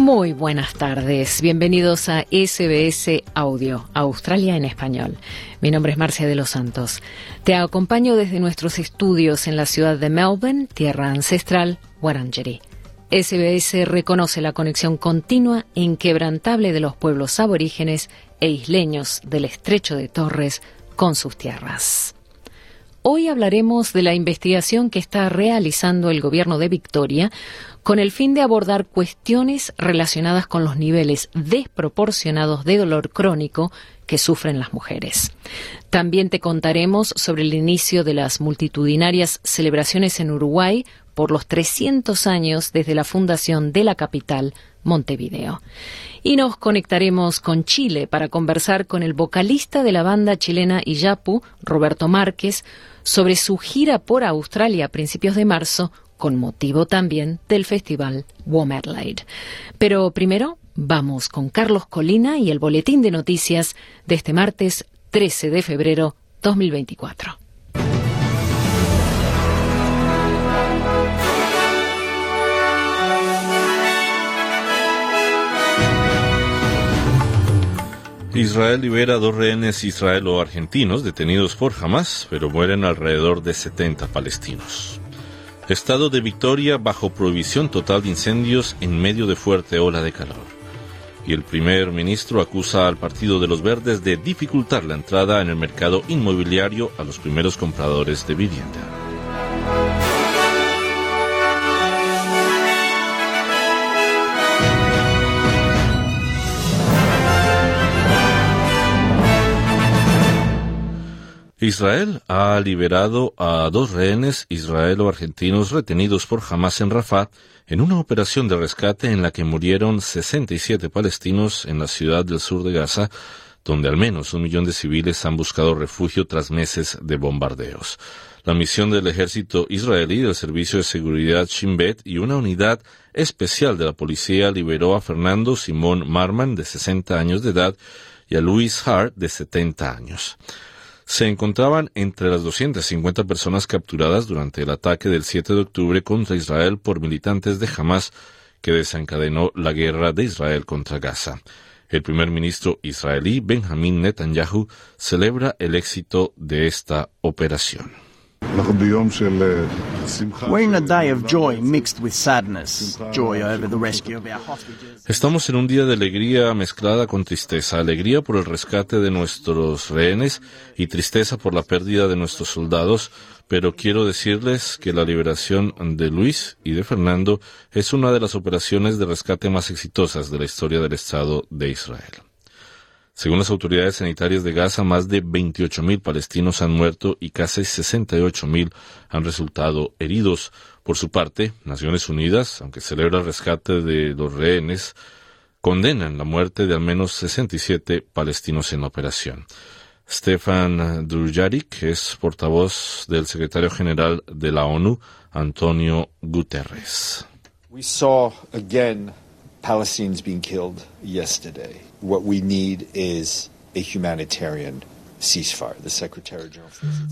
Muy buenas tardes, bienvenidos a SBS Audio, Australia en español. Mi nombre es Marcia de los Santos. Te acompaño desde nuestros estudios en la ciudad de Melbourne, tierra ancestral, Wurundjeri. SBS reconoce la conexión continua e inquebrantable de los pueblos aborígenes e isleños del estrecho de Torres con sus tierras. Hoy hablaremos de la investigación que está realizando el gobierno de Victoria con el fin de abordar cuestiones relacionadas con los niveles desproporcionados de dolor crónico que sufren las mujeres. También te contaremos sobre el inicio de las multitudinarias celebraciones en Uruguay por los 300 años desde la fundación de la capital, Montevideo. Y nos conectaremos con Chile para conversar con el vocalista de la banda chilena Iyapu, Roberto Márquez, sobre su gira por Australia a principios de marzo, con motivo también del festival Womerlaid. Pero primero vamos con Carlos Colina y el boletín de noticias de este martes 13 de febrero 2024. Israel libera dos rehenes israelo-argentinos detenidos por Hamas, pero mueren alrededor de 70 palestinos. Estado de Victoria bajo prohibición total de incendios en medio de fuerte ola de calor. Y el primer ministro acusa al Partido de los Verdes de dificultar la entrada en el mercado inmobiliario a los primeros compradores de vivienda. Israel ha liberado a dos rehenes israelo-argentinos retenidos por Hamas en Rafah en una operación de rescate en la que murieron 67 palestinos en la ciudad del sur de Gaza, donde al menos un millón de civiles han buscado refugio tras meses de bombardeos. La misión del ejército israelí del Servicio de Seguridad Shin Bet y una unidad especial de la policía liberó a Fernando Simón Marman, de 60 años de edad, y a Luis Hart, de 70 años se encontraban entre las 250 personas capturadas durante el ataque del 7 de octubre contra Israel por militantes de Hamas que desencadenó la guerra de Israel contra Gaza. El primer ministro israelí Benjamin Netanyahu celebra el éxito de esta operación. Estamos en un día de alegría mezclada con tristeza. Alegría por el rescate de nuestros rehenes y tristeza por la pérdida de nuestros soldados. Pero quiero decirles que la liberación de Luis y de Fernando es una de las operaciones de rescate más exitosas de la historia del Estado de Israel. Según las autoridades sanitarias de Gaza, más de 28.000 palestinos han muerto y casi 68.000 han resultado heridos. Por su parte, Naciones Unidas, aunque celebra el rescate de los rehenes, condenan la muerte de al menos 67 palestinos en operación. Stefan Dujarric es portavoz del secretario general de la ONU, Antonio Guterres. We saw again Palestinians being killed yesterday.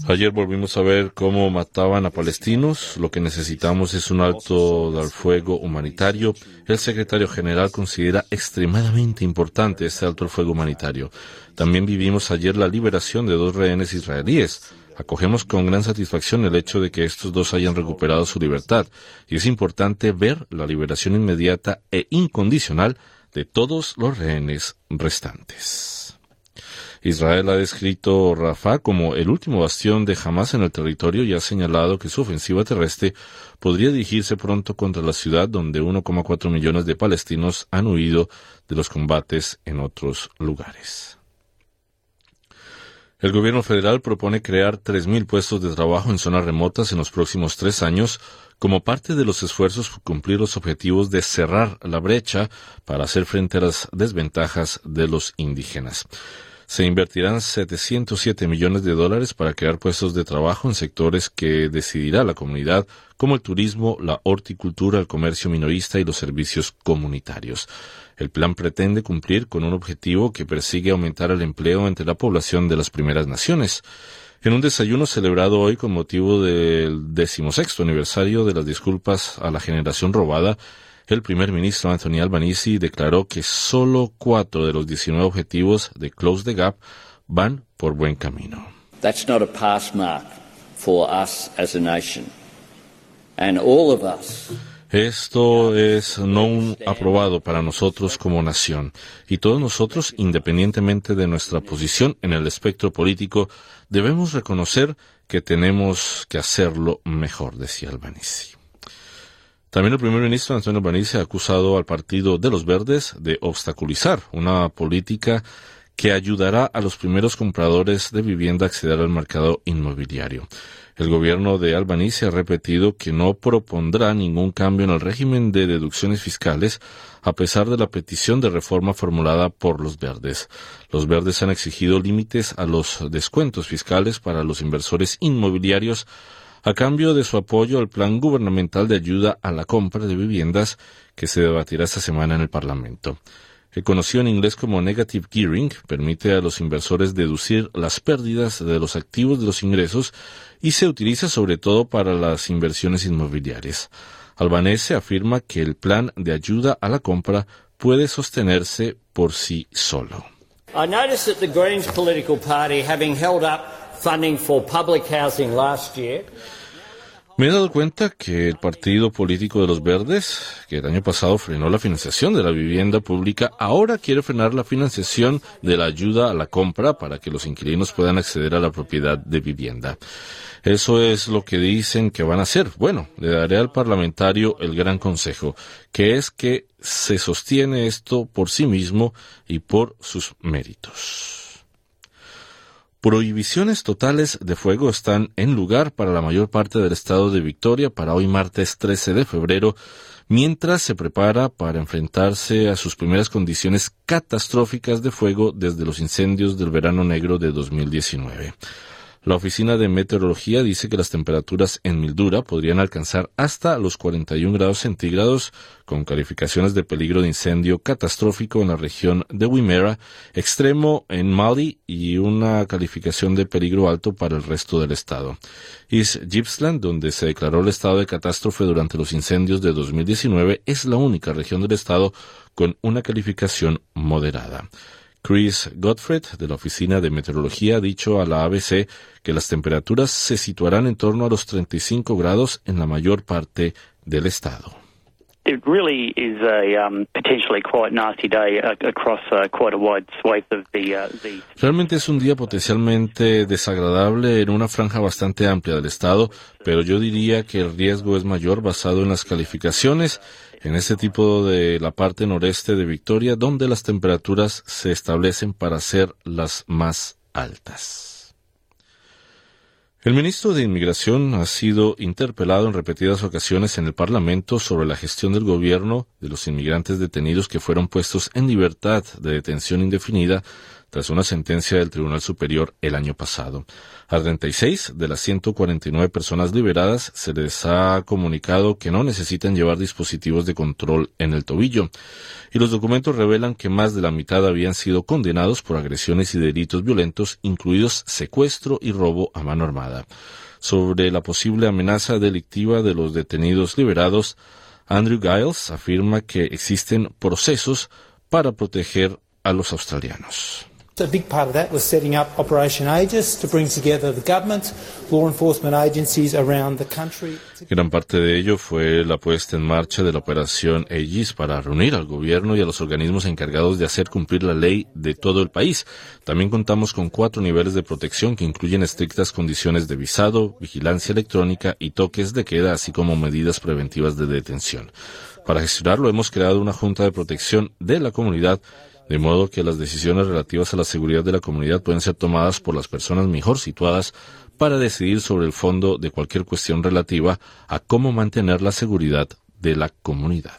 Ayer volvimos a ver cómo mataban a palestinos. Lo que necesitamos es un alto del fuego humanitario. El secretario general considera extremadamente importante este alto el fuego humanitario. También vivimos ayer la liberación de dos rehenes israelíes. Acogemos con gran satisfacción el hecho de que estos dos hayan recuperado su libertad y es importante ver la liberación inmediata e incondicional de todos los rehenes restantes. Israel ha descrito Rafah como el último bastión de Hamas en el territorio y ha señalado que su ofensiva terrestre podría dirigirse pronto contra la ciudad donde 1,4 millones de palestinos han huido de los combates en otros lugares. El gobierno federal propone crear 3.000 puestos de trabajo en zonas remotas en los próximos tres años como parte de los esfuerzos por cumplir los objetivos de cerrar la brecha para hacer frente a las desventajas de los indígenas. Se invertirán 707 millones de dólares para crear puestos de trabajo en sectores que decidirá la comunidad, como el turismo, la horticultura, el comercio minorista y los servicios comunitarios. El plan pretende cumplir con un objetivo que persigue aumentar el empleo entre la población de las primeras naciones. En un desayuno celebrado hoy con motivo del decimosexto aniversario de las disculpas a la generación robada, el primer ministro Anthony Albanese declaró que solo cuatro de los 19 objetivos de Close the Gap van por buen camino. That's not a pass mark for us as a nation. And all of us esto es no un aprobado para nosotros como nación. Y todos nosotros, independientemente de nuestra posición en el espectro político, debemos reconocer que tenemos que hacerlo mejor, decía Albanese. También el primer ministro Antonio Albanese ha acusado al Partido de los Verdes de obstaculizar una política que ayudará a los primeros compradores de vivienda a acceder al mercado inmobiliario. El gobierno de Albanese ha repetido que no propondrá ningún cambio en el régimen de deducciones fiscales a pesar de la petición de reforma formulada por los verdes. Los verdes han exigido límites a los descuentos fiscales para los inversores inmobiliarios a cambio de su apoyo al plan gubernamental de ayuda a la compra de viviendas que se debatirá esta semana en el Parlamento que conocido en inglés como negative gearing, permite a los inversores deducir las pérdidas de los activos de los ingresos y se utiliza sobre todo para las inversiones inmobiliarias. Albanese afirma que el plan de ayuda a la compra puede sostenerse por sí solo. I noticed that the Greens political party, having held up funding for public housing last year, me he dado cuenta que el partido político de los verdes, que el año pasado frenó la financiación de la vivienda pública, ahora quiere frenar la financiación de la ayuda a la compra para que los inquilinos puedan acceder a la propiedad de vivienda. Eso es lo que dicen que van a hacer. Bueno, le daré al parlamentario el gran consejo, que es que se sostiene esto por sí mismo y por sus méritos. Prohibiciones totales de fuego están en lugar para la mayor parte del estado de Victoria para hoy martes 13 de febrero, mientras se prepara para enfrentarse a sus primeras condiciones catastróficas de fuego desde los incendios del verano negro de 2019. La Oficina de Meteorología dice que las temperaturas en Mildura podrían alcanzar hasta los 41 grados centígrados, con calificaciones de peligro de incendio catastrófico en la región de Wimmera, extremo en Mali y una calificación de peligro alto para el resto del estado. East Gippsland, donde se declaró el estado de catástrofe durante los incendios de 2019, es la única región del estado con una calificación moderada. Chris Godfred, de la Oficina de Meteorología, ha dicho a la ABC que las temperaturas se situarán en torno a los 35 grados en la mayor parte del estado. Realmente es un día potencialmente desagradable en una franja bastante amplia del estado, pero yo diría que el riesgo es mayor basado en las calificaciones en este tipo de la parte noreste de Victoria, donde las temperaturas se establecen para ser las más altas. El ministro de Inmigración ha sido interpelado en repetidas ocasiones en el Parlamento sobre la gestión del gobierno de los inmigrantes detenidos que fueron puestos en libertad de detención indefinida tras una sentencia del Tribunal Superior el año pasado. A 36 de las 149 personas liberadas se les ha comunicado que no necesitan llevar dispositivos de control en el tobillo, y los documentos revelan que más de la mitad habían sido condenados por agresiones y delitos violentos, incluidos secuestro y robo a mano armada. Sobre la posible amenaza delictiva de los detenidos liberados, Andrew Giles afirma que existen procesos para proteger a los australianos. A big part of that was setting up Operation Aegis to bring together the government, law enforcement agencies around the country. Gran parte de ello fue la puesta en marcha de la Operación Aegis para reunir al gobierno y a los organismos encargados de hacer cumplir la ley de todo el país. También contamos con cuatro niveles de protección que incluyen estrictas condiciones de visado, vigilancia electrónica y toques de queda, así como medidas preventivas de detención. Para gestionarlo hemos creado una junta de protección de la comunidad de modo que las decisiones relativas a la seguridad de la comunidad pueden ser tomadas por las personas mejor situadas para decidir sobre el fondo de cualquier cuestión relativa a cómo mantener la seguridad de la comunidad.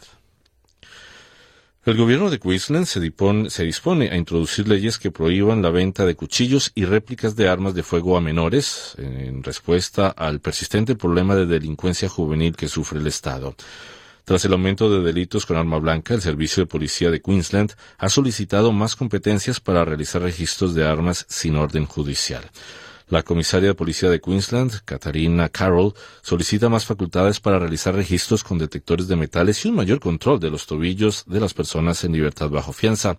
El gobierno de Queensland se dispone, a introducir leyes que prohíban la venta de cuchillos y réplicas de armas de fuego a menores en respuesta al persistente problema de delincuencia juvenil que sufre el Estado. Tras el aumento de delitos con arma blanca, el Servicio de Policía de Queensland ha solicitado más competencias para realizar registros de armas sin orden judicial. La comisaria de policía de Queensland, Katarina Carroll, solicita más facultades para realizar registros con detectores de metales y un mayor control de los tobillos de las personas en libertad bajo fianza.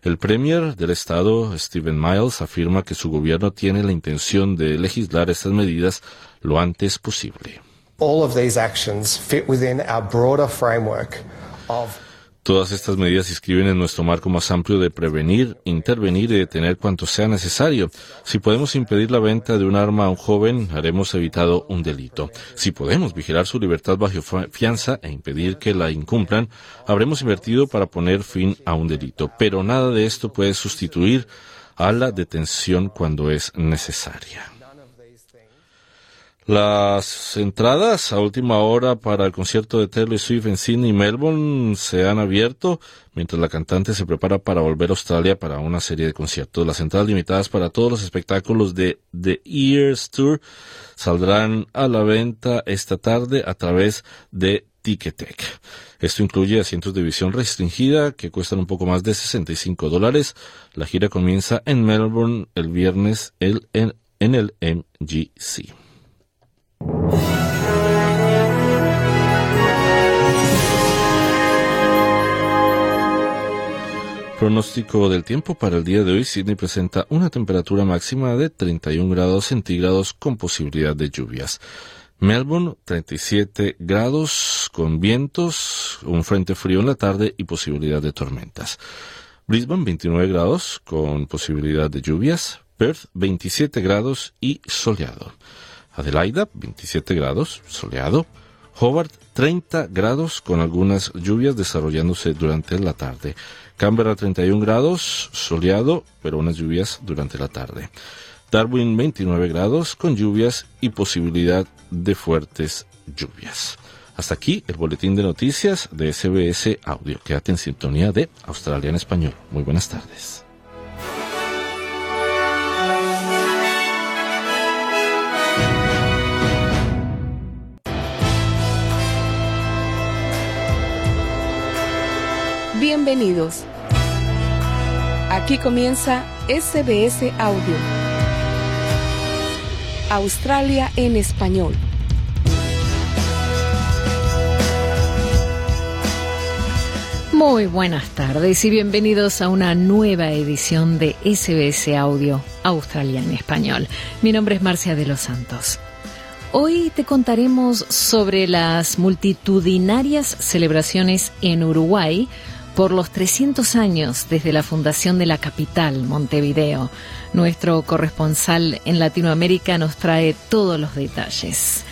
El premier del estado, Stephen Miles, afirma que su gobierno tiene la intención de legislar estas medidas lo antes posible. All of these actions fit within our broader framework of Todas estas medidas se inscriben en nuestro marco más amplio de prevenir, intervenir y detener cuanto sea necesario. Si podemos impedir la venta de un arma a un joven, haremos evitado un delito. Si podemos vigilar su libertad bajo fianza e impedir que la incumplan, habremos invertido para poner fin a un delito. Pero nada de esto puede sustituir a la detención cuando es necesaria. Las entradas a última hora para el concierto de Taylor Swift en Sydney y Melbourne se han abierto mientras la cantante se prepara para volver a Australia para una serie de conciertos. Las entradas limitadas para todos los espectáculos de The Years Tour saldrán a la venta esta tarde a través de Ticketek. Esto incluye asientos de visión restringida que cuestan un poco más de 65 dólares. La gira comienza en Melbourne el viernes en el MGC. Pronóstico del tiempo para el día de hoy. Sydney presenta una temperatura máxima de 31 grados centígrados con posibilidad de lluvias. Melbourne 37 grados con vientos, un frente frío en la tarde y posibilidad de tormentas. Brisbane 29 grados con posibilidad de lluvias. Perth 27 grados y soleado. Adelaida 27 grados, soleado. Hobart 30 grados con algunas lluvias desarrollándose durante la tarde. Canberra 31 grados, soleado, pero unas lluvias durante la tarde. Darwin 29 grados con lluvias y posibilidad de fuertes lluvias. Hasta aquí el boletín de noticias de SBS Audio. Quédate en sintonía de Australia en Español. Muy buenas tardes. Bienvenidos. Aquí comienza SBS Audio. Australia en español. Muy buenas tardes y bienvenidos a una nueva edición de SBS Audio Australia en español. Mi nombre es Marcia de los Santos. Hoy te contaremos sobre las multitudinarias celebraciones en Uruguay por los 300 años desde la fundación de la capital, Montevideo. Nuestro corresponsal en Latinoamérica nos trae todos los detalles.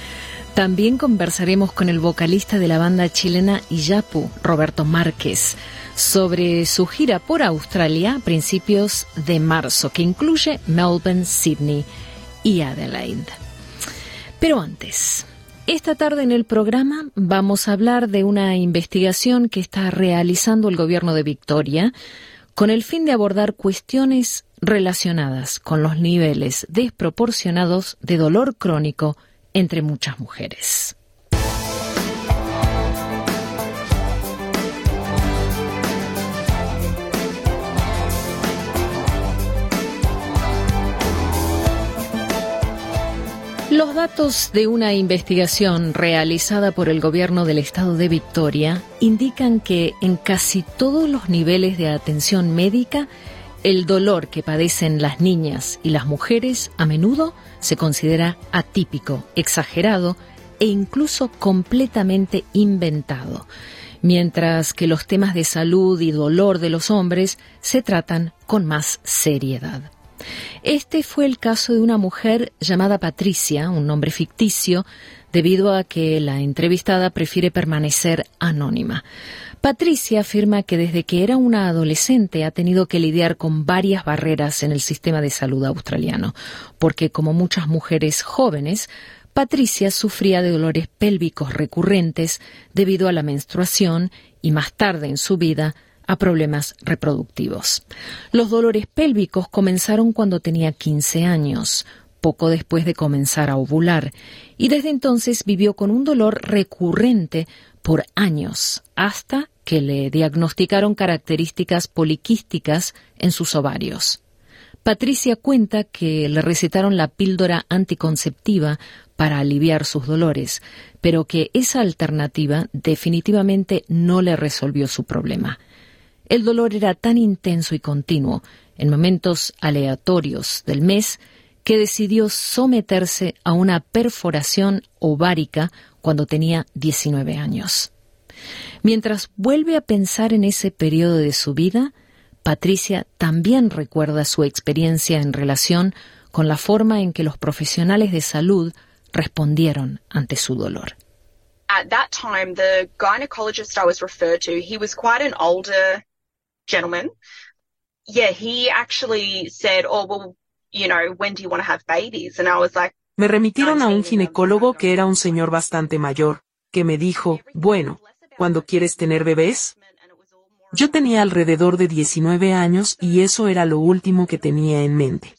También conversaremos con el vocalista de la banda chilena Iyapu, Roberto Márquez, sobre su gira por Australia a principios de marzo, que incluye Melbourne, Sydney y Adelaide. Pero antes, esta tarde en el programa vamos a hablar de una investigación que está realizando el gobierno de Victoria con el fin de abordar cuestiones relacionadas con los niveles desproporcionados de dolor crónico entre muchas mujeres. Los datos de una investigación realizada por el gobierno del estado de Victoria indican que en casi todos los niveles de atención médica, el dolor que padecen las niñas y las mujeres a menudo se considera atípico, exagerado e incluso completamente inventado, mientras que los temas de salud y dolor de los hombres se tratan con más seriedad. Este fue el caso de una mujer llamada Patricia, un nombre ficticio, debido a que la entrevistada prefiere permanecer anónima. Patricia afirma que desde que era una adolescente ha tenido que lidiar con varias barreras en el sistema de salud australiano, porque como muchas mujeres jóvenes, Patricia sufría de dolores pélvicos recurrentes debido a la menstruación y más tarde en su vida a problemas reproductivos. Los dolores pélvicos comenzaron cuando tenía 15 años, poco después de comenzar a ovular, y desde entonces vivió con un dolor recurrente por años, hasta que le diagnosticaron características poliquísticas en sus ovarios. Patricia cuenta que le recetaron la píldora anticonceptiva para aliviar sus dolores, pero que esa alternativa definitivamente no le resolvió su problema. El dolor era tan intenso y continuo, en momentos aleatorios del mes, que decidió someterse a una perforación ovárica cuando tenía 19 años. Mientras vuelve a pensar en ese periodo de su vida, Patricia también recuerda su experiencia en relación con la forma en que los profesionales de salud respondieron ante su dolor. At that time, the gynecologist I was referred to, he was quite an older gentleman. Yeah, he actually said, "Oh, well, you know, when do you want to have babies?" And I was like, me remitieron a un ginecólogo que era un señor bastante mayor, que me dijo, bueno, cuando quieres tener bebés? Yo tenía alrededor de 19 años y eso era lo último que tenía en mente.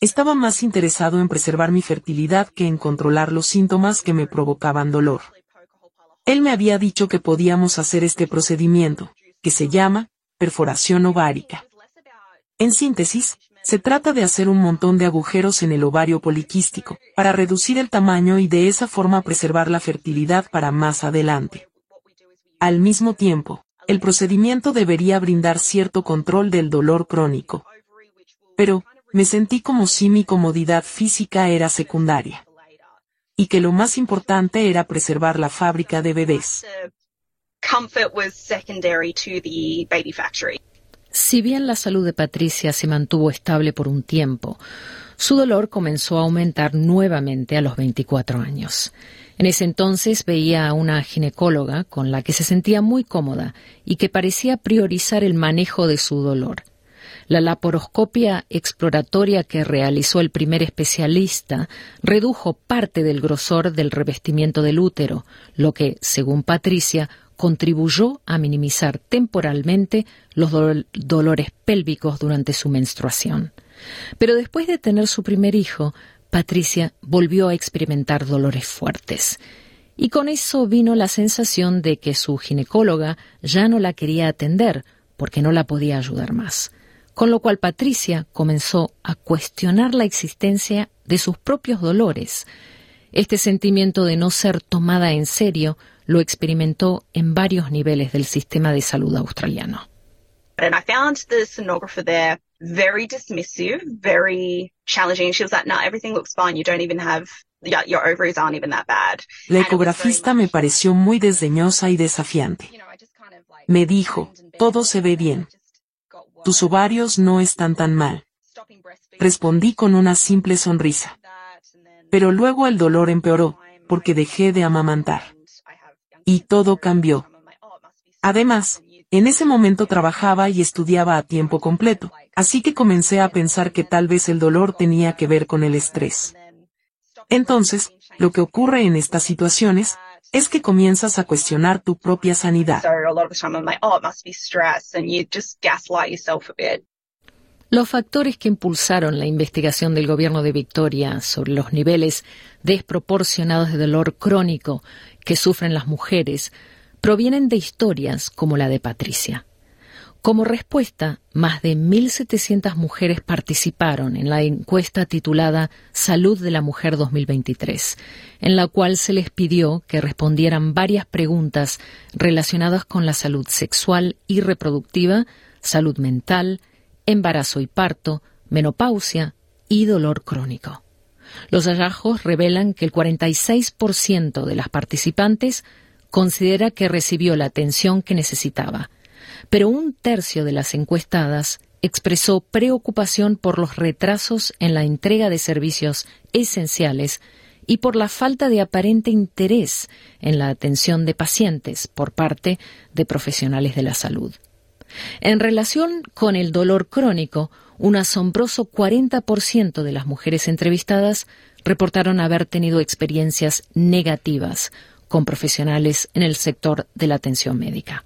Estaba más interesado en preservar mi fertilidad que en controlar los síntomas que me provocaban dolor. Él me había dicho que podíamos hacer este procedimiento, que se llama perforación ovárica. En síntesis, se trata de hacer un montón de agujeros en el ovario poliquístico, para reducir el tamaño y de esa forma preservar la fertilidad para más adelante. Al mismo tiempo, el procedimiento debería brindar cierto control del dolor crónico. Pero, me sentí como si mi comodidad física era secundaria. Y que lo más importante era preservar la fábrica de bebés. Si bien la salud de Patricia se mantuvo estable por un tiempo, su dolor comenzó a aumentar nuevamente a los 24 años. En ese entonces veía a una ginecóloga con la que se sentía muy cómoda y que parecía priorizar el manejo de su dolor. La laparoscopia exploratoria que realizó el primer especialista redujo parte del grosor del revestimiento del útero, lo que, según Patricia, contribuyó a minimizar temporalmente los dolores pélvicos durante su menstruación. Pero después de tener su primer hijo, Patricia volvió a experimentar dolores fuertes. Y con eso vino la sensación de que su ginecóloga ya no la quería atender porque no la podía ayudar más. Con lo cual Patricia comenzó a cuestionar la existencia de sus propios dolores. Este sentimiento de no ser tomada en serio lo experimentó en varios niveles del sistema de salud australiano. very dismissive, very challenging. She was like, no, everything looks fine. You don't even have, your ovaries aren't even that bad. La ecografista me pareció muy desdeñosa y desafiante. Me dijo, todo se ve bien. Tus ovarios no están tan mal. Respondí con una simple sonrisa. Pero luego el dolor empeoró, porque dejé de amamantar. Y todo cambió. Además, en ese momento trabajaba y estudiaba a tiempo completo, así que comencé a pensar que tal vez el dolor tenía que ver con el estrés. Entonces, lo que ocurre en estas situaciones es que comienzas a cuestionar tu propia sanidad. Los factores que impulsaron la investigación del gobierno de Victoria sobre los niveles desproporcionados de dolor crónico que sufren las mujeres provienen de historias como la de Patricia. Como respuesta, más de 1.700 mujeres participaron en la encuesta titulada Salud de la Mujer 2023, en la cual se les pidió que respondieran varias preguntas relacionadas con la salud sexual y reproductiva, salud mental, embarazo y parto, menopausia y dolor crónico. Los hallazgos revelan que el 46% de las participantes considera que recibió la atención que necesitaba, pero un tercio de las encuestadas expresó preocupación por los retrasos en la entrega de servicios esenciales y por la falta de aparente interés en la atención de pacientes por parte de profesionales de la salud. En relación con el dolor crónico, un asombroso 40% de las mujeres entrevistadas reportaron haber tenido experiencias negativas con profesionales en el sector de la atención médica.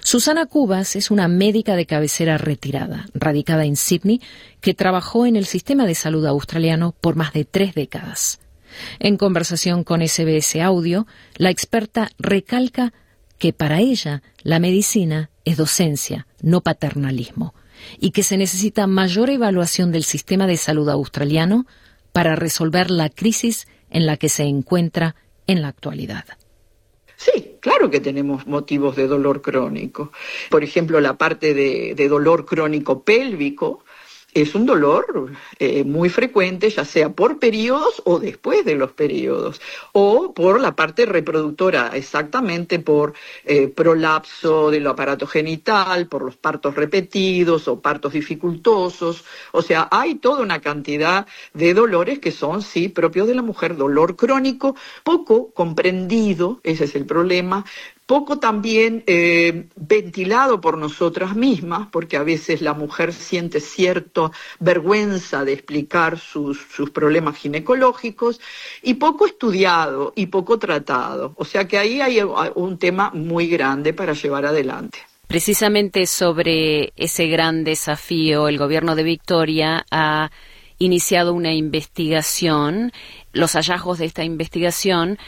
Susana Cubas es una médica de cabecera retirada, radicada en Sydney, que trabajó en el sistema de salud australiano por más de tres décadas. En conversación con SBS Audio, la experta recalca que para ella la medicina es docencia, no paternalismo, y que se necesita mayor evaluación del sistema de salud australiano para resolver la crisis en la que se encuentra en la actualidad. Sí, claro que tenemos motivos de dolor crónico. Por ejemplo, la parte de, de dolor crónico pélvico, es un dolor eh, muy frecuente, ya sea por periodos o después de los periodos, o por la parte reproductora, exactamente por eh, prolapso del aparato genital, por los partos repetidos o partos dificultosos. O sea, hay toda una cantidad de dolores que son, sí, propios de la mujer, dolor crónico, poco comprendido, ese es el problema, poco también eh, ventilado por nosotras mismas, porque a veces la mujer siente cierta vergüenza de explicar sus, sus, problemas ginecológicos, y poco estudiado y poco tratado. O sea que ahí hay un tema muy grande para llevar adelante. Precisamente sobre ese gran desafío, el gobierno de Victoria ha iniciado una investigación. Los hallazgos de esta investigación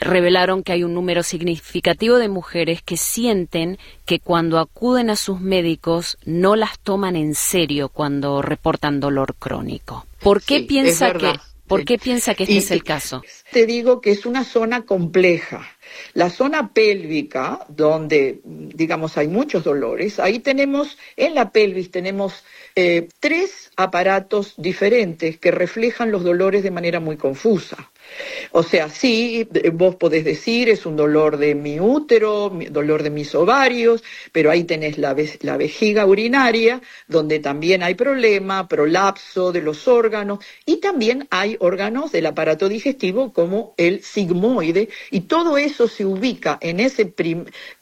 revelaron que hay un número significativo de mujeres que sienten que cuando acuden a sus médicos no las toman en serio cuando reportan dolor crónico. ¿Por qué piensa que ¿Por qué piensa que este es el caso? Te digo que es una zona compleja. La zona pélvica, donde, digamos, hay muchos dolores, ahí tenemos, en la pelvis tenemos eh, tres aparatos diferentes que reflejan los dolores de manera muy confusa. O sea, sí, vos podés decir, es un dolor de mi útero, dolor de mis ovarios, pero ahí tenés la, la vejiga urinaria, donde también hay problema, prolapso de los órganos, y también hay órganos del aparato digestivo como el sigmoide, y todo eso se ubica en ese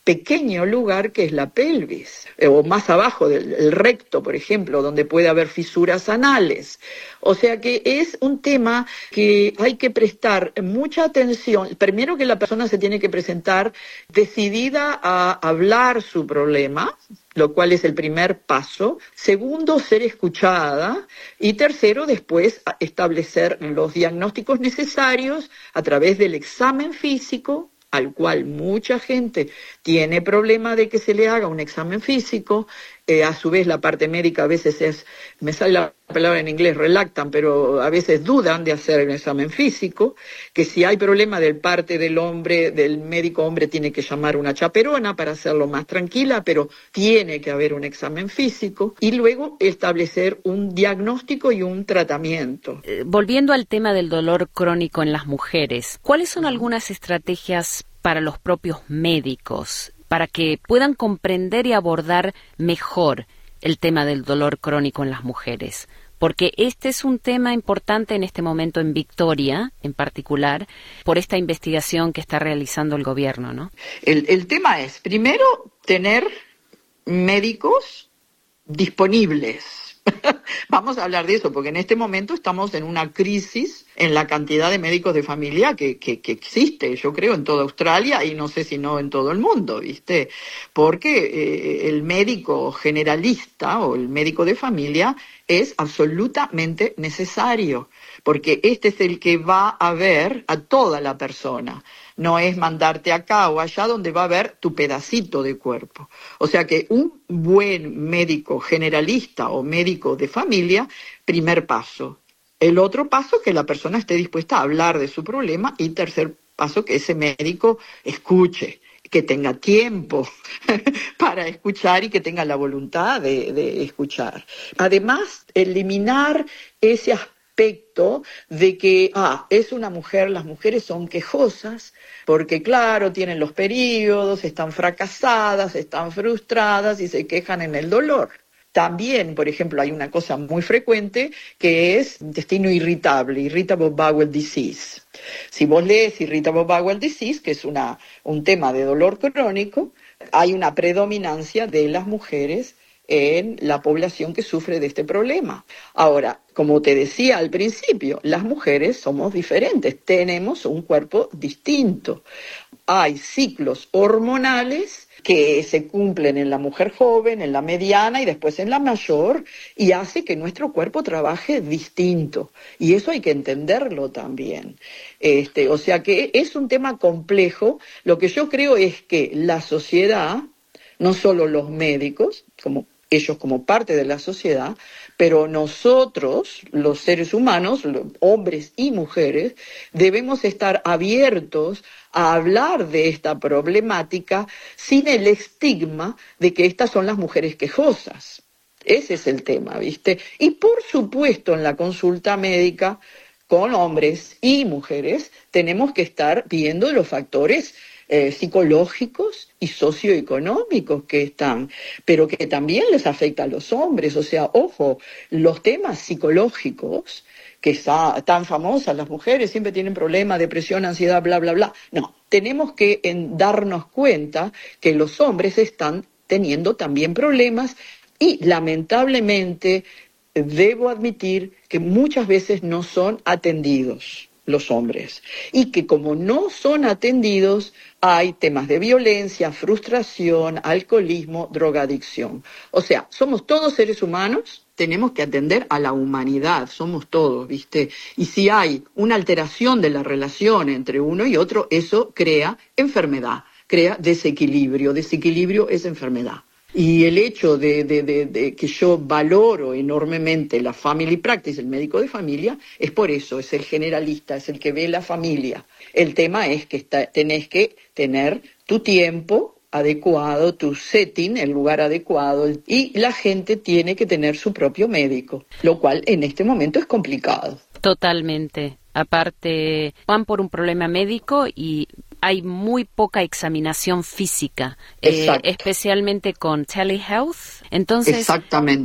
pequeño lugar que es la pelvis, o más abajo del recto, por ejemplo, donde puede haber fisuras anales. O sea que es un tema que hay que prestar mucha atención. Primero que la persona se tiene que presentar decidida a hablar su problema, lo cual es el primer paso. Segundo, ser escuchada. Y tercero, después establecer los diagnósticos necesarios a través del examen físico, al cual mucha gente tiene problema de que se le haga un examen físico, eh, a su vez la parte médica a veces es, me sale la palabra en inglés, relactan, pero a veces dudan de hacer el examen físico, que si hay problema del parte del hombre, del médico hombre tiene que llamar una chaperona para hacerlo más tranquila, pero tiene que haber un examen físico y luego establecer un diagnóstico y un tratamiento. Eh, volviendo al tema del dolor crónico en las mujeres, ¿cuáles son algunas estrategias para los propios médicos para que puedan comprender y abordar mejor el tema del dolor crónico en las mujeres. Porque este es un tema importante en este momento en Victoria, en particular, por esta investigación que está realizando el gobierno, ¿no? El, el tema es, primero, tener médicos disponibles Vamos a hablar de eso, porque en este momento estamos en una crisis en la cantidad de médicos de familia que, que, existe, yo creo, en toda Australia y no sé si no en todo el mundo, ¿viste? Porque eh, el médico generalista o el médico de familia es absolutamente necesario, porque este es el que va a ver a toda la persona no es mandarte acá o allá donde va a ver tu pedacito de cuerpo. O sea que un buen médico generalista o médico de familia, primer paso. El otro paso, que la persona esté dispuesta a hablar de su problema y tercer paso, que ese médico escuche que tenga tiempo para escuchar y que tenga la voluntad de, de, escuchar. Además, eliminar ese aspecto de que, ah, es una mujer, las mujeres son quejosas, porque claro, tienen los periodos, están fracasadas, están frustradas y se quejan en el dolor. También, por ejemplo, hay una cosa muy frecuente que es intestino irritable, irritable bowel disease. Si vos lees irritable bowel disease, que es una, un tema de dolor crónico, hay una predominancia de las mujeres en la población que sufre de este problema. Ahora, como te decía al principio, las mujeres somos diferentes, tenemos un cuerpo distinto. Hay ciclos hormonales que se cumplen en la mujer joven, en la mediana y después en la mayor, y hace que nuestro cuerpo trabaje distinto. Y eso hay que entenderlo también. Este, o sea que es un tema complejo. Lo que yo creo es que la sociedad, no solo los médicos, como ellos como parte de la sociedad, pero nosotros, los seres humanos, hombres y mujeres, debemos estar abiertos a hablar de esta problemática sin el estigma de que estas son las mujeres quejosas. Ese es el tema, ¿viste? Y por supuesto en la consulta médica con hombres y mujeres tenemos que estar viendo los factores eh, psicológicos y socioeconómicos que están, pero que también les afecta a los hombres. O sea, ojo, los temas psicológicos que están tan famosas, las mujeres siempre tienen problemas, depresión, ansiedad, bla, bla, bla. No, tenemos que darnos cuenta que los hombres están teniendo también problemas y lamentablemente debo admitir que muchas veces no son atendidos los hombres y que como no son atendidos hay temas de violencia, frustración, alcoholismo, drogadicción. O sea, somos todos seres humanos, tenemos que atender a la humanidad, somos todos, ¿viste? Y si hay una alteración de la relación entre uno y otro, eso crea enfermedad, crea desequilibrio. Desequilibrio es enfermedad. Y el hecho de, que yo valoro enormemente la family practice, el médico de familia, es por eso, es el generalista, es el que ve la familia. El tema es que tenés que tener tu tiempo adecuado, tu setting, el lugar adecuado, y la gente tiene que tener su propio médico, lo cual en este momento es complicado. Totalmente. Aparte, van por un problema médico y hay muy poca examinación física, eh, especialmente con telehealth. Entonces,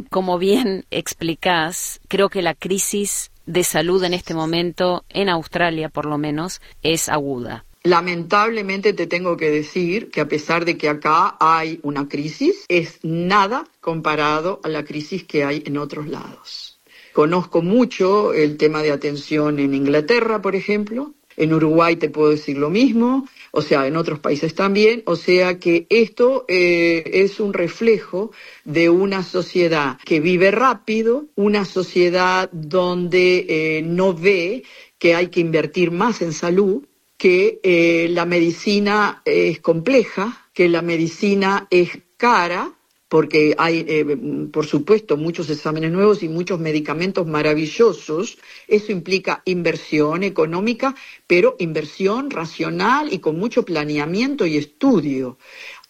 como bien explicás, creo que la crisis de salud en este momento, en Australia por lo menos, es aguda. Lamentablemente te tengo que decir que a pesar de que acá hay una crisis, es nada comparado a la crisis que hay en otros lados. Conozco mucho el tema de atención en Inglaterra, por ejemplo, en Uruguay te puedo decir lo mismo, o sea, en otros países también, o sea que esto eh, es un reflejo de una sociedad que vive rápido, una sociedad donde eh, no ve que hay que invertir más en salud, que eh, la medicina es compleja, que la medicina es cara, porque hay, eh, por supuesto, muchos exámenes nuevos y muchos medicamentos maravillosos. Eso implica inversión económica, pero inversión racional y con mucho planeamiento y estudio.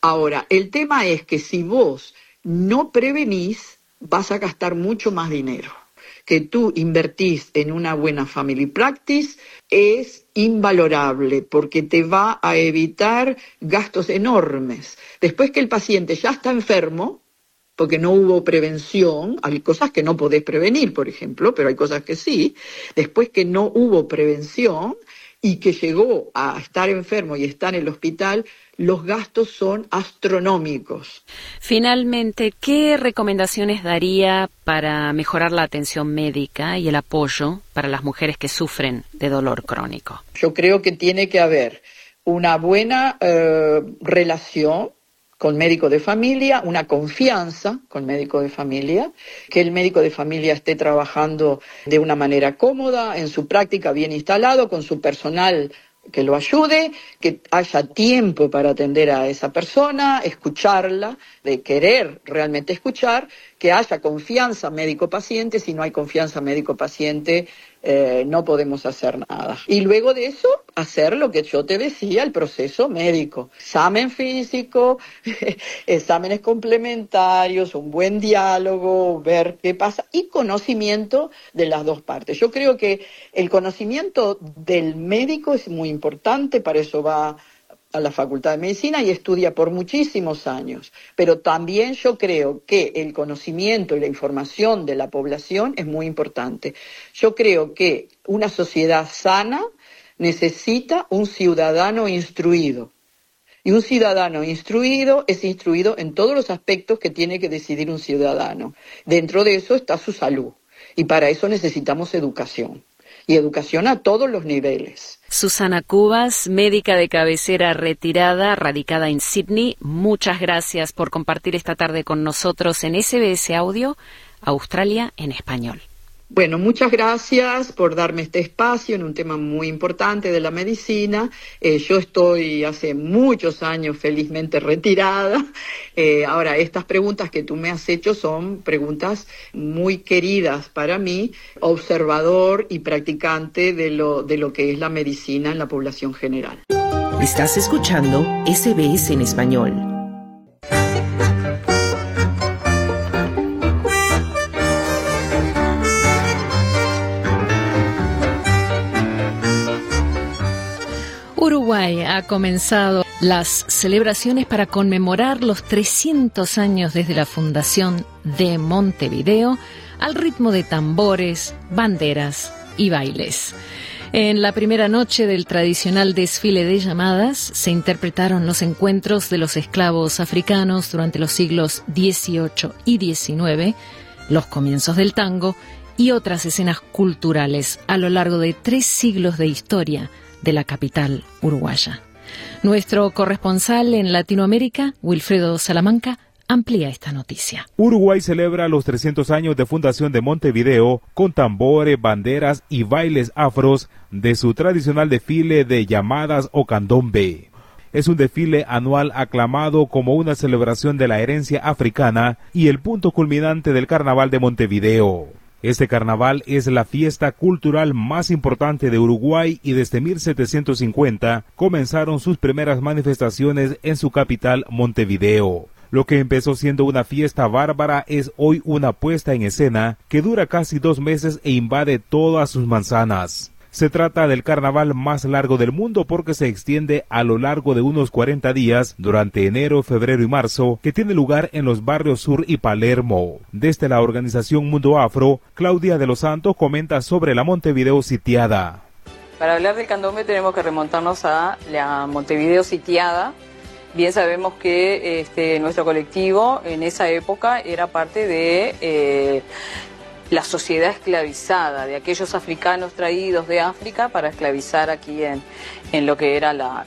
Ahora, el tema es que si vos no prevenís, vas a gastar mucho más dinero que tú invertís en una buena family practice es invalorable porque te va a evitar gastos enormes. Después que el paciente ya está enfermo, porque no hubo prevención, hay cosas que no podés prevenir, por ejemplo, pero hay cosas que sí, después que no hubo prevención y que llegó a estar enfermo y está en el hospital, los gastos son astronómicos. Finalmente, ¿qué recomendaciones daría para mejorar la atención médica y el apoyo para las mujeres que sufren de dolor crónico? Yo creo que tiene que haber una buena eh, relación con médico de familia, una confianza con médico de familia, que el médico de familia esté trabajando de una manera cómoda, en su práctica bien instalado, con su personal que lo ayude, que haya tiempo para atender a esa persona, escucharla, de querer realmente escuchar, que haya confianza médico-paciente, si no hay confianza médico-paciente, eh, no podemos hacer nada. Y luego de eso, hacer lo que yo te decía, el proceso médico. Examen físico, exámenes complementarios, un buen diálogo, ver qué pasa y conocimiento de las dos partes. Yo creo que el conocimiento del médico es muy importante, para eso va a la Facultad de Medicina y estudia por muchísimos años. Pero también yo creo que el conocimiento y la información de la población es muy importante. Yo creo que una sociedad sana necesita un ciudadano instruido. Y un ciudadano instruido es instruido en todos los aspectos que tiene que decidir un ciudadano. Dentro de eso está su salud. Y para eso necesitamos educación. Y educación a todos los niveles. Susana Cubas, médica de cabecera retirada, radicada en Sydney, muchas gracias por compartir esta tarde con nosotros en SBS Audio, Australia en español. Bueno, muchas gracias por darme este espacio en un tema muy importante de la medicina. Eh, yo estoy hace muchos años felizmente retirada. Eh, ahora, estas preguntas que tú me has hecho son preguntas muy queridas para mí, observador y practicante de lo, de lo que es la medicina en la población general. Estás escuchando SBS en español. Uruguay ha comenzado las celebraciones para conmemorar los 300 años desde la fundación de Montevideo al ritmo de tambores, banderas y bailes. En la primera noche del tradicional desfile de llamadas se interpretaron los encuentros de los esclavos africanos durante los siglos XVIII y XIX, los comienzos del tango y otras escenas culturales a lo largo de tres siglos de historia de la capital uruguaya. Nuestro corresponsal en Latinoamérica, Wilfredo Salamanca, amplía esta noticia. Uruguay celebra los 300 años de fundación de Montevideo con tambores, banderas y bailes afros de su tradicional desfile de llamadas o candombe. Es un desfile anual aclamado como una celebración de la herencia africana y el punto culminante del Carnaval de Montevideo. Este carnaval es la fiesta cultural más importante de Uruguay y desde 1750 comenzaron sus primeras manifestaciones en su capital Montevideo. Lo que empezó siendo una fiesta bárbara es hoy una puesta en escena que dura casi dos meses e invade todas sus manzanas. Se trata del carnaval más largo del mundo porque se extiende a lo largo de unos 40 días durante enero, febrero y marzo, que tiene lugar en los barrios Sur y Palermo. Desde la organización Mundo Afro, Claudia de los Santos comenta sobre la Montevideo sitiada. Para hablar del candombe tenemos que remontarnos a la Montevideo sitiada. Bien sabemos que este, nuestro colectivo en esa época era parte de eh, la sociedad esclavizada de aquellos africanos traídos de África para esclavizar aquí en, en lo que era la,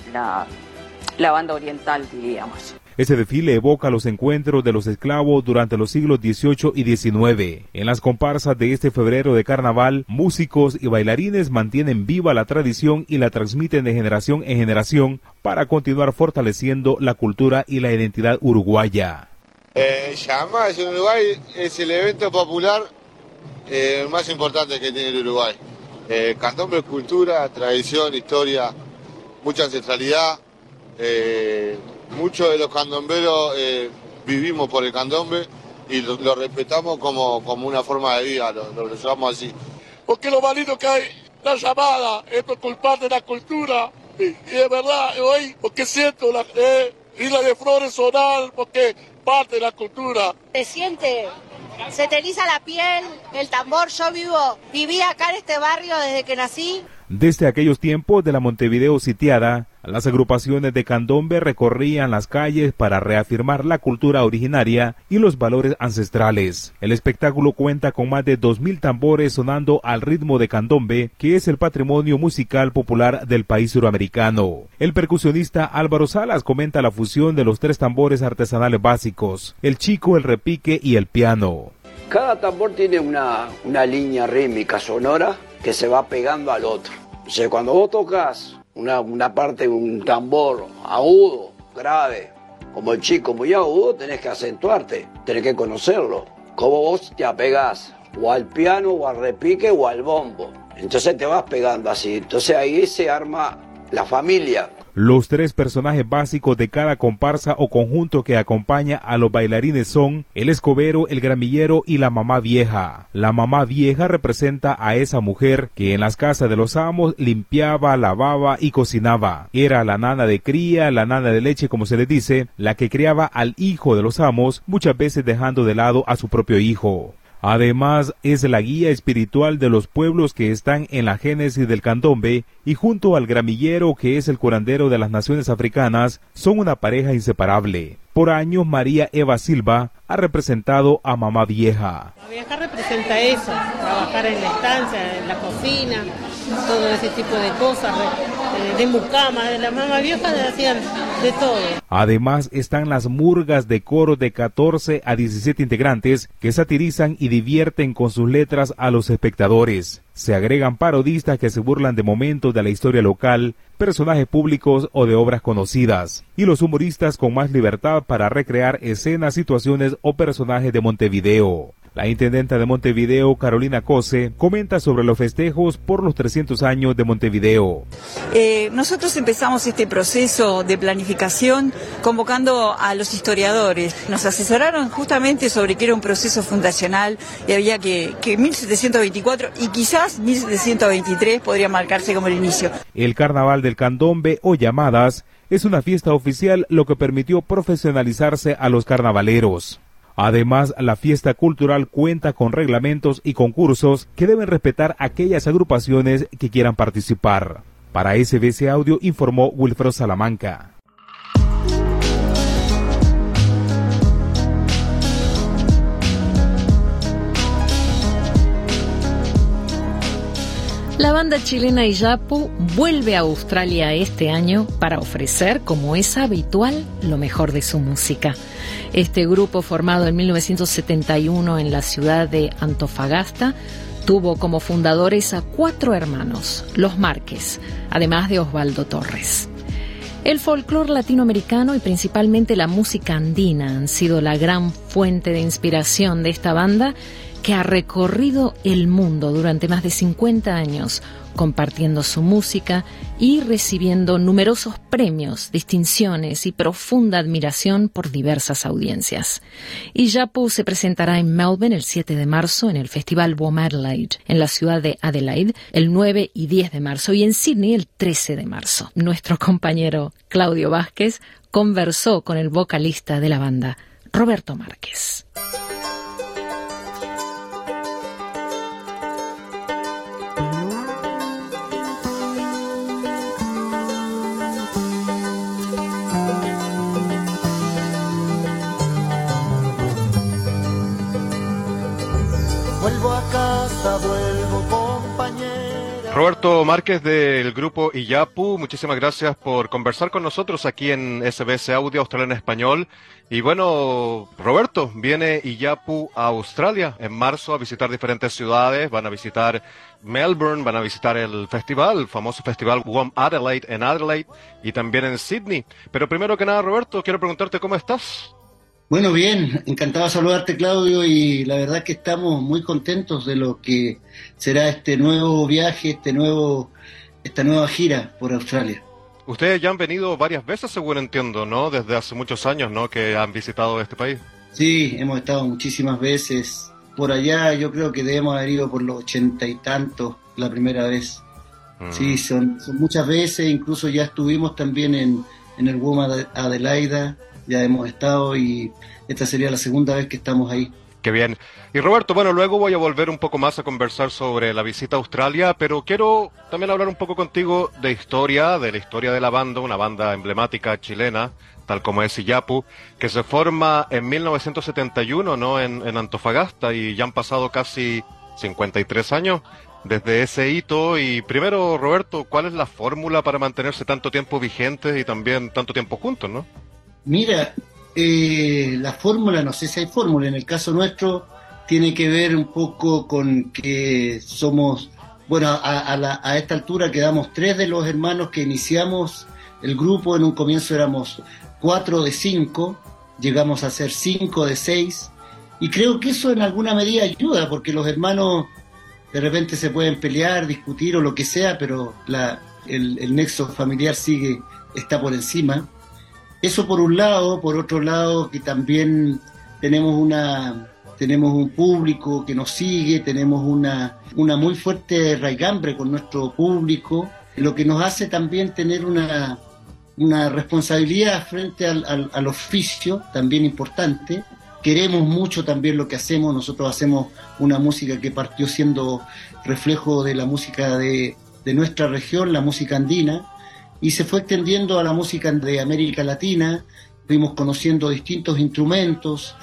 la, banda oriental, diríamos. Ese desfile evoca los encuentros de los esclavos durante los siglos XVIII y XIX. En las comparsas de este febrero de carnaval, músicos y bailarines mantienen viva la tradición y la transmiten de generación en generación para continuar fortaleciendo la cultura y la identidad uruguaya. Eh, en Uruguay es el evento popular eh, más importante que tiene el Uruguay. Eh, candombe cultura, tradición, historia, mucha ancestralidad. Eh, muchos de los candomberos eh, vivimos por el candombe y lo, respetamos como, como, una forma de vida, lo, lo, llamamos así. Porque lo más lindo que hay, la llamada, esto es culpar de la cultura. Y, es verdad, hoy, porque siento la isla de flores sonar, porque parte de la cultura. Se siente se te la piel, el tambor. Yo vivo, viví acá en este barrio desde que nací. Desde aquellos tiempos de la Montevideo sitiada, las agrupaciones de candombe recorrían las calles para reafirmar la cultura originaria y los valores ancestrales. El espectáculo cuenta con más de 2.000 tambores sonando al ritmo de candombe, que es el patrimonio musical popular del país suramericano. El percusionista Álvaro Salas comenta la fusión de los tres tambores artesanales básicos, el chico, el repique y el piano. Cada tambor tiene una, una línea rítmica sonora que se va pegando al otro. O sea, cuando vos tocas una, una parte, un tambor agudo, grave, como el chico muy agudo, tenés que acentuarte, tenés que conocerlo. Como vos te apegás o al piano, o al repique, o al bombo. Entonces te vas pegando así. Entonces ahí se arma la familia. Los tres personajes básicos de cada comparsa o conjunto que acompaña a los bailarines son el escobero, el gramillero y la mamá vieja. La mamá vieja representa a esa mujer que en las casas de los amos limpiaba, lavaba y cocinaba. Era la nana de cría, la nana de leche como se le dice, la que criaba al hijo de los amos, muchas veces dejando de lado a su propio hijo. Además, es la guía espiritual de los pueblos que están en la génesis del candombe y junto al gramillero que es el curandero de las naciones africanas, son una pareja inseparable. Por años, María Eva Silva ha representado a Mamá Vieja. Mamá Vieja representa eso, trabajar en la estancia, en la cocina, todo ese tipo de cosas, de, mucama, de la mamá vieja de todo. Además están las murgas de coro de 14 a 17 integrantes que satirizan y divierten con sus letras a los espectadores. Se agregan parodistas que se burlan de momentos de la historia local, personajes públicos o de obras conocidas, y los humoristas con más libertad para recrear escenas, situaciones o personajes de Montevideo. La intendenta de Montevideo, Carolina Cose, comenta sobre los festejos por los 300 años de Montevideo. Eh, nosotros empezamos este proceso de planificación convocando a los historiadores. Nos asesoraron justamente sobre que era un proceso fundacional y había que, que 1724 y quizás 1723 podría marcarse como el inicio. El carnaval del candombe o llamadas es una fiesta oficial lo que permitió profesionalizarse a los carnavaleros. Además, la fiesta cultural cuenta con reglamentos y concursos que deben respetar aquellas agrupaciones que quieran participar. Para SBC Audio informó Wilfredo Salamanca. La banda chilena Iyapu vuelve a Australia este año para ofrecer, como es habitual, lo mejor de su música. Este grupo, formado en 1971 en la ciudad de Antofagasta, tuvo como fundadores a cuatro hermanos, los Márquez, además de Osvaldo Torres. El folclore latinoamericano y principalmente la música andina han sido la gran fuente de inspiración de esta banda que ha recorrido el mundo durante más de 50 años, compartiendo su música y recibiendo numerosos premios, distinciones y profunda admiración por diversas audiencias. Y Yapu se presentará en Melbourne el 7 de marzo en el Festival Boom Adelaide, en la ciudad de Adelaide el 9 y 10 de marzo y en Sydney el 13 de marzo. Nuestro compañero Claudio Vázquez conversó con el vocalista de la banda, Roberto Márquez. Roberto Márquez del grupo Iyapu, muchísimas gracias por conversar con nosotros aquí en SBS Audio Australia en Español. Y bueno, Roberto, viene Iyapu a Australia en marzo a visitar diferentes ciudades, van a visitar Melbourne, van a visitar el festival, el famoso festival WOM Adelaide en Adelaide y también en Sydney. Pero primero que nada, Roberto, quiero preguntarte cómo estás. Bueno, bien, encantado de saludarte Claudio y la verdad que estamos muy contentos de lo que será este nuevo viaje, este nuevo, esta nueva gira por Australia. Ustedes ya han venido varias veces, según entiendo, ¿no? Desde hace muchos años, ¿no? Que han visitado este país. Sí, hemos estado muchísimas veces. Por allá yo creo que debemos haber ido por los ochenta y tantos la primera vez. Mm. Sí, son, son, muchas veces, incluso ya estuvimos también en, en el WOMA de Adelaida ya hemos estado y esta sería la segunda vez que estamos ahí. Qué bien. Y Roberto, bueno, luego voy a volver un poco más a conversar sobre la visita a Australia, pero quiero también hablar un poco contigo de historia, de la historia de la banda, una banda emblemática chilena, tal como es Iyapu, que se forma en 1971, ¿no? En, en Antofagasta y ya han pasado casi 53 años desde ese hito. Y primero, Roberto, ¿cuál es la fórmula para mantenerse tanto tiempo vigentes y también tanto tiempo juntos, no? Mira, eh, la fórmula, no sé si hay fórmula, en el caso nuestro tiene que ver un poco con que somos, bueno, a, a, esta altura quedamos tres de los hermanos que iniciamos el grupo, en un comienzo éramos cuatro de cinco, llegamos a ser cinco de seis, y creo que eso en alguna medida ayuda, porque los hermanos de repente se pueden pelear, discutir o lo que sea, pero la, el, el nexo familiar sigue está por encima. Eso por un lado, por otro lado que también tenemos una tenemos un público que nos sigue, tenemos una, una muy fuerte raigambre con nuestro público, lo que nos hace también tener una, una responsabilidad frente al, al, oficio también importante. Queremos mucho también lo que hacemos, nosotros hacemos una música que partió siendo reflejo de la música de, de nuestra región, la música andina, y se fue extendiendo a la música de América Latina, fuimos conociendo distintos instrumentos,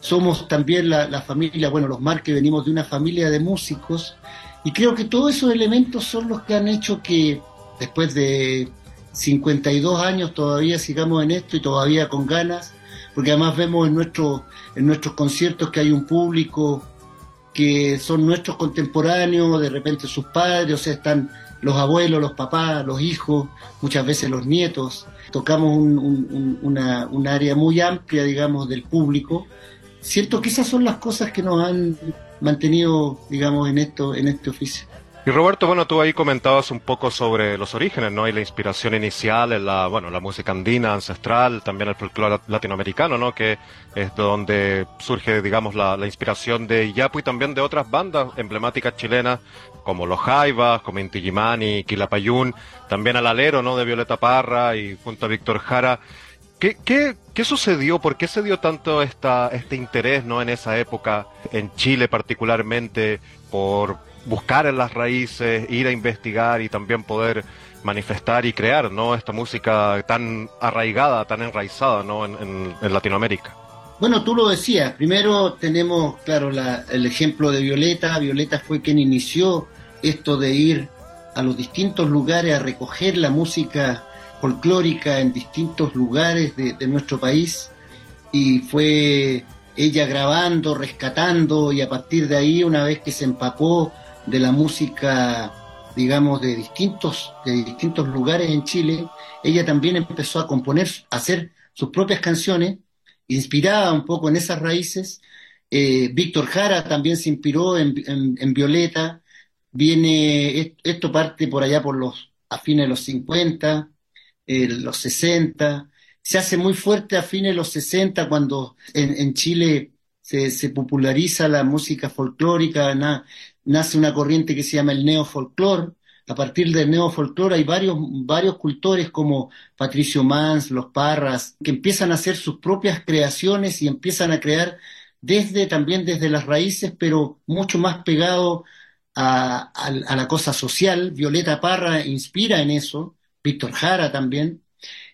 somos también la, familia, bueno, los Marques venimos de una familia de músicos, y creo que todos esos elementos son los que han hecho que después de 52 años todavía sigamos en esto y todavía con ganas, porque además vemos en, nuestro, en nuestros conciertos que hay un público que son nuestros contemporáneos, de repente sus padres, o sea, están los abuelos, los papás, los hijos, muchas veces los nietos. Tocamos un, un área muy amplia, digamos, del público. Siento que esas son las cosas que nos han mantenido, digamos, en esto, en este oficio. Y Roberto, bueno, tú ahí comentabas un poco sobre los orígenes, ¿no? Y la inspiración inicial en la, bueno, la música andina, ancestral, también el folclore latinoamericano, ¿no? Que es donde surge, digamos, la, la inspiración de Yapu y también de otras bandas emblemáticas chilenas, como Los Jaivas, como Inti Gimani, Quilapayún, también al alero, ¿no? De Violeta Parra y junto a Víctor Jara. ¿Qué, qué, qué sucedió? ¿Por qué se dio tanto esta, este interés, ¿no? En esa época, en Chile particularmente, por buscar en las raíces, ir a investigar y también poder manifestar y crear ¿no? esta música tan arraigada, tan enraizada ¿no? en, Latinoamérica. Bueno, tú lo decías, primero tenemos, claro, el ejemplo de Violeta. Violeta fue quien inició esto de ir a los distintos lugares a recoger la música folclórica en distintos lugares de, de nuestro país y fue ella grabando, rescatando y a partir de ahí, una vez que se empapó de la música, digamos, de distintos, de distintos lugares en Chile, ella también empezó a componer, a hacer sus propias canciones, inspirada un poco en esas raíces. Eh, Víctor Jara también se inspiró en, Violeta. Viene, esto parte por allá por los, a fines de los 50, eh, los 60. Se hace muy fuerte a fines de los 60 cuando en, Chile se, populariza la música folclórica, nace una corriente que se llama el neofolclor. A partir del neofolclor hay varios, varios cultores como Patricio Mans, Los Parras, que empiezan a hacer sus propias creaciones y empiezan a crear desde también desde las raíces, pero mucho más pegado a, la cosa social. Violeta Parra inspira en eso, Víctor Jara también.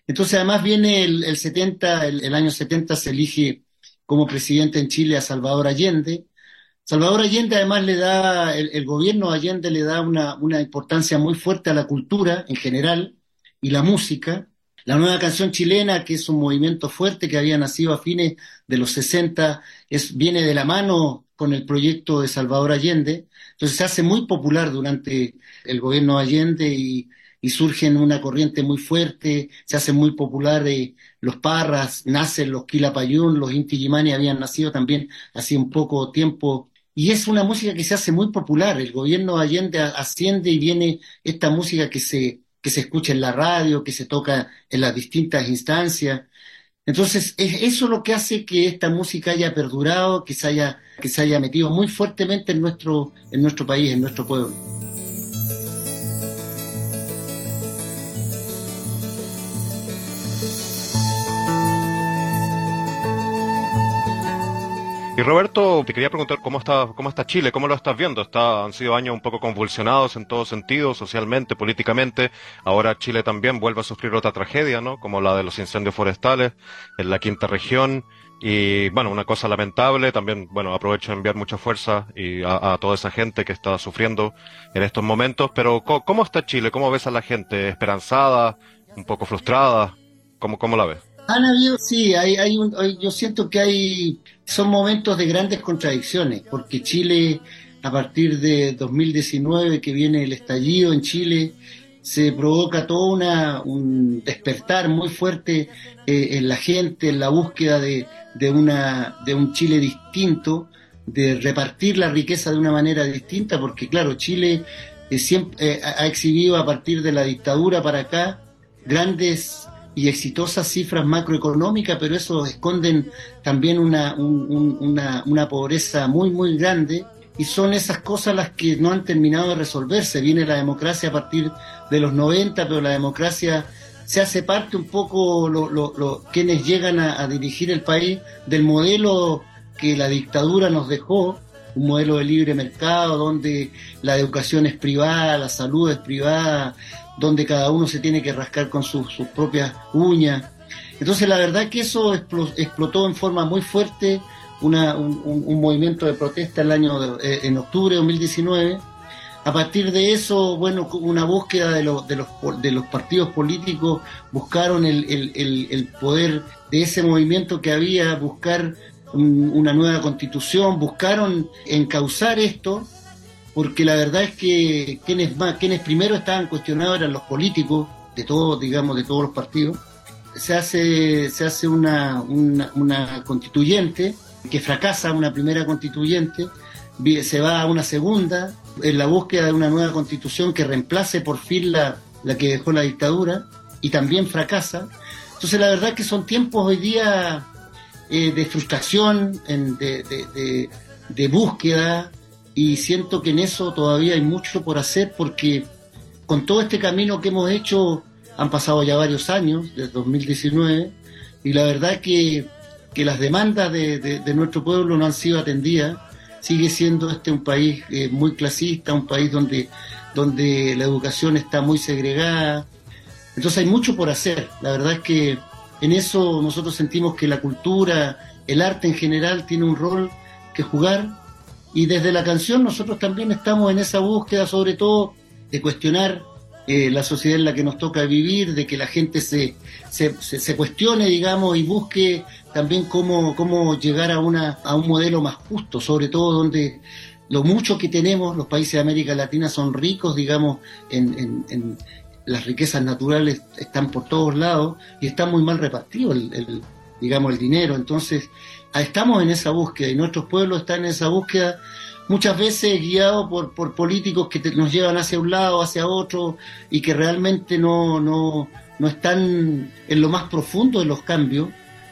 Entonces además viene el, 70, el, el año 70 se elige como presidente en Chile a Salvador Allende, Salvador Allende además le da, el, gobierno de Allende le da una, importancia muy fuerte a la cultura en general y la música. La nueva canción chilena, que es un movimiento fuerte que había nacido a fines de los 60, es, viene de la mano con el proyecto de Salvador Allende. Entonces se hace muy popular durante el gobierno de Allende y, surge en una corriente muy fuerte, se hace muy popular eh, los Parras, nacen los Quilapayún, los Inti habían nacido también hace un poco tiempo y es una música que se hace muy popular. El gobierno de Allende asciende y viene esta música que se, que se escucha en la radio, que se toca en las distintas instancias. Entonces, es eso lo que hace que esta música haya perdurado, que se haya, que se haya metido muy fuertemente en nuestro, en nuestro país, en nuestro pueblo. Y Roberto, te quería preguntar cómo está, cómo está Chile, cómo lo estás viendo. Está, han sido años un poco convulsionados en todo sentido, socialmente, políticamente. Ahora Chile también vuelve a sufrir otra tragedia, ¿no? Como la de los incendios forestales en la quinta región. Y bueno, una cosa lamentable, también, bueno, aprovecho de enviar mucha fuerza y a, toda esa gente que está sufriendo en estos momentos. Pero, ¿cómo, está Chile? ¿Cómo ves a la gente? ¿Esperanzada? ¿Un poco frustrada? ¿Cómo, cómo la ves? Han habido, sí, hay, hay un, yo siento que hay, son momentos de grandes contradicciones, porque Chile, a partir de 2019, que viene el estallido en Chile, se provoca todo una, un despertar muy fuerte eh, en la gente, en la búsqueda de, de, una, de un Chile distinto, de repartir la riqueza de una manera distinta, porque claro, Chile eh, siempre, eh, ha exhibido a partir de la dictadura para acá grandes y exitosas cifras macroeconómicas, pero eso esconden también una, una, una pobreza muy, muy grande y son esas cosas las que no han terminado de resolverse. Viene la democracia a partir de los 90, pero la democracia se hace parte un poco lo, quienes llegan a, dirigir el país del modelo que la dictadura nos dejó, un modelo de libre mercado donde la educación es privada, la salud es privada, donde cada uno se tiene que rascar con sus, propias uñas. Entonces la verdad que eso explotó en forma muy fuerte un, movimiento de protesta el año eh, en octubre de 2019. A partir de eso, bueno, una búsqueda de, los, de, los, de los partidos políticos buscaron el, el, poder de ese movimiento que había, buscar una nueva constitución, buscaron encauzar esto, porque la verdad es que quienes, más, quienes primero estaban cuestionados eran los políticos, de todos, digamos, de todos los partidos. Se hace, se hace una, una, constituyente que fracasa una primera constituyente, se va a una segunda, en la búsqueda de una nueva constitución que reemplace por fin la, la que dejó la dictadura, y también fracasa. Entonces la verdad que son tiempos hoy día eh, de frustración, de, de, búsqueda, y siento que en eso todavía hay mucho por hacer porque con todo este camino que hemos hecho han pasado ya varios años, desde 2019, y la verdad que que las demandas de, nuestro pueblo no han sido atendidas. Sigue siendo este un país eh, muy clasista, un país donde, donde la educación está muy segregada. Entonces hay mucho por hacer. La verdad es que en eso nosotros sentimos que la cultura, el arte en general tiene un rol que jugar y desde la canción nosotros también estamos en esa búsqueda sobre todo de cuestionar eh, la sociedad en la que nos toca vivir, de que la gente se, se, se, cuestione, digamos, y busque también cómo, cómo llegar a, una, a un modelo más justo, sobre todo donde lo mucho que tenemos, los países de América Latina son ricos, digamos, en, en, las riquezas naturales están por todos lados y está muy mal repartido el, digamos, el dinero. Entonces, estamos en esa búsqueda y nuestros pueblos están en esa búsqueda muchas veces guiado por, por políticos que nos llevan hacia un lado, hacia otro, y que realmente no, no, no están en lo más profundo de los cambios,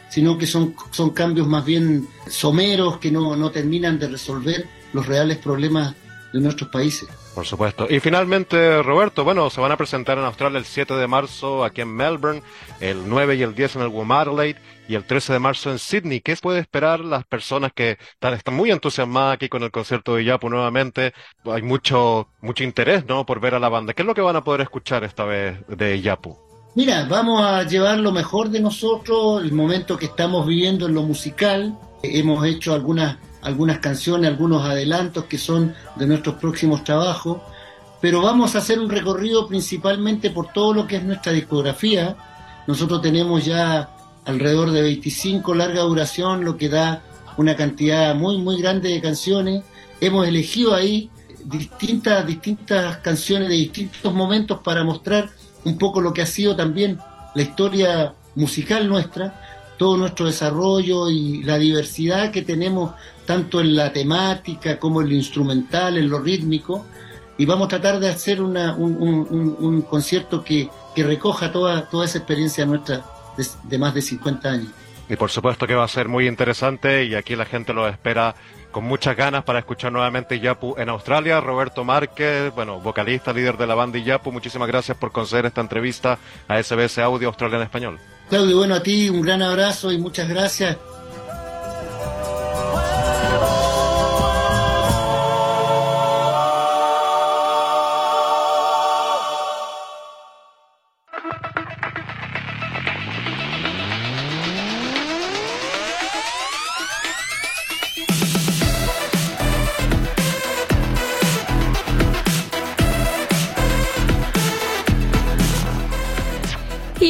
sino que son, son cambios más bien someros que no, no terminan de resolver los reales problemas de nuestros países. Por supuesto. Y finalmente, Roberto, bueno, se van a presentar en Australia el 7 de marzo aquí en Melbourne, el 9 y el 10 en el Womadelaide y el 13 de marzo en Sydney. ¿Qué puede esperar las personas que están, muy entusiasmadas aquí con el concierto de Yapu nuevamente? Hay mucho, mucho interés, ¿no? Por ver a la banda. ¿Qué es lo que van a poder escuchar esta vez de Yapu? Mira, vamos a llevar lo mejor de nosotros, el momento que estamos viviendo en lo musical. Hemos hecho algunas algunas canciones, algunos adelantos que son de nuestros próximos trabajos, pero vamos a hacer un recorrido principalmente por todo lo que es nuestra discografía. Nosotros tenemos ya alrededor de 25 larga duración, lo que da una cantidad muy, muy grande de canciones. Hemos elegido ahí distintas, distintas canciones de distintos momentos para mostrar un poco lo que ha sido también la historia musical nuestra, todo nuestro desarrollo y la diversidad que tenemos tanto en la temática como en lo instrumental, en lo rítmico, y vamos a tratar de hacer un, concierto que, recoja toda, toda esa experiencia nuestra de, más de 50 años. Y por supuesto que va a ser muy interesante y aquí la gente lo espera con muchas ganas para escuchar nuevamente Yapu en Australia. Roberto Márquez, bueno, vocalista, líder de la banda Yapu, muchísimas gracias por conceder esta entrevista a SBS Audio Australia en Español. Claudio, bueno, a ti un gran abrazo y muchas gracias.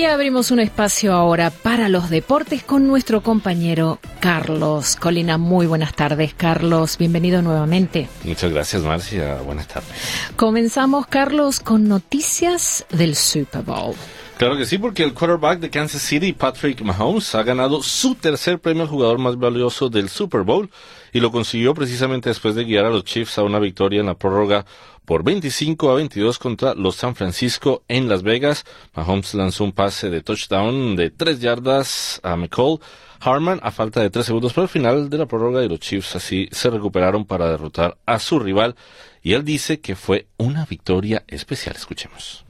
Abrimos un espacio ahora para los deportes con nuestro compañero Carlos Colina. Muy buenas tardes, Carlos. Bienvenido nuevamente. Muchas gracias, Marcia. Buenas tardes. Comenzamos, Carlos, con noticias del Super Bowl. Claro que sí, porque el quarterback de Kansas City, Patrick Mahomes, ha ganado su tercer premio al jugador más valioso del Super Bowl y lo consiguió precisamente después de guiar a los Chiefs a una victoria en la prórroga por 25 a 22 contra los San Francisco en Las Vegas. Mahomes lanzó un pase de touchdown de 3 yardas a McCall. Harman a falta de 3 segundos para el final de la prórroga y los Chiefs así se recuperaron para derrotar a su rival y él dice que fue una victoria especial. Escuchemos.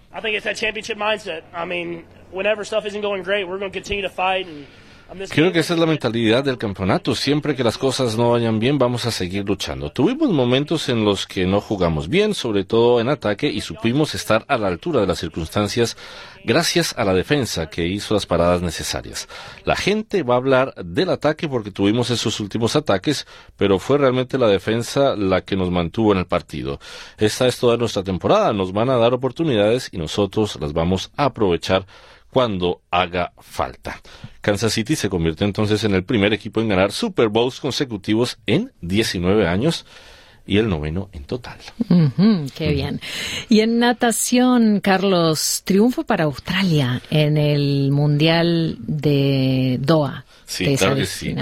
Creo que esa es la mentalidad del campeonato. Siempre que las cosas no vayan bien, vamos a seguir luchando. Tuvimos momentos en los que no jugamos bien, sobre todo en ataque, y supimos estar a la altura de las circunstancias gracias a la defensa que hizo las paradas necesarias. La gente va a hablar del ataque porque tuvimos esos últimos ataques, pero fue realmente la defensa la que nos mantuvo en el partido. Esta es toda nuestra temporada. Nos van a dar oportunidades y nosotros las vamos a aprovechar cuando haga falta. Kansas City se convierte entonces en el primer equipo en ganar Super Bowls consecutivos en 19 años y el noveno en total. qué bien. Y en natación, Carlos, triunfo para Australia en el Mundial de Doha. Sí, claro que sí.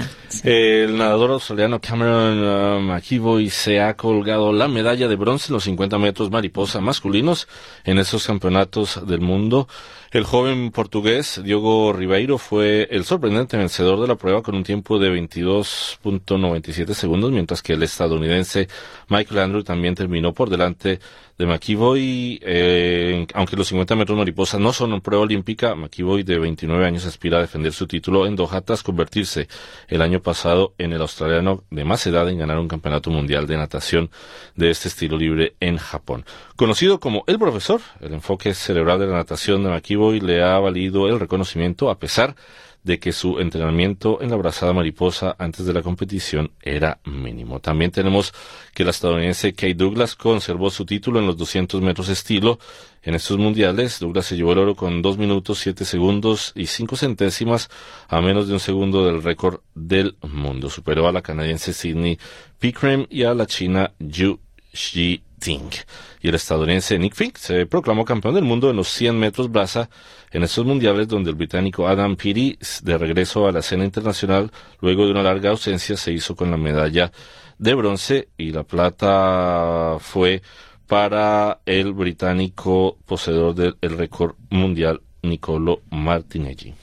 El nadador australiano Cameron uh, McEvoy se ha colgado la medalla de bronce en los 50 metros mariposa masculinos en esos campeonatos del mundo. El joven portugués Diogo Ribeiro fue el sorprendente vencedor de la prueba con un tiempo de 22.97 segundos, mientras que el estadounidense Michael Andrew también terminó por delante de McEvoy. Eh, aunque los 50 metros mariposa no son una prueba olímpica, McEvoy de 29 años aspira a defender su título en Doha tras convertirse el año pasado en el australiano de más edad en ganar un campeonato mundial de natación de este estilo libre en Japón. Conocido como el profesor, el enfoque cerebral de la natación de McEvoy le ha valido el reconocimiento a pesar que su entrenamiento en la brazada mariposa antes de la competición era mínimo. También tenemos que el estadounidense Kate Douglas conservó su título en los 200 metros estilo. En estos mundiales, Douglas se llevó el oro con 2 minutos 7 segundos y 5 centésimas a menos de un segundo del récord del mundo. Superó a la canadiense Sidney Pickrem y a la china Yu Shi y el estadounidense Nick Fink se proclamó campeón del mundo en los 100 metros braza en estos mundiales donde el británico Adam Peaty, de regreso a la escena internacional luego de una larga ausencia, se hizo con la medalla de bronce y la plata fue para el británico poseedor del récord mundial Nicolo Martinelli.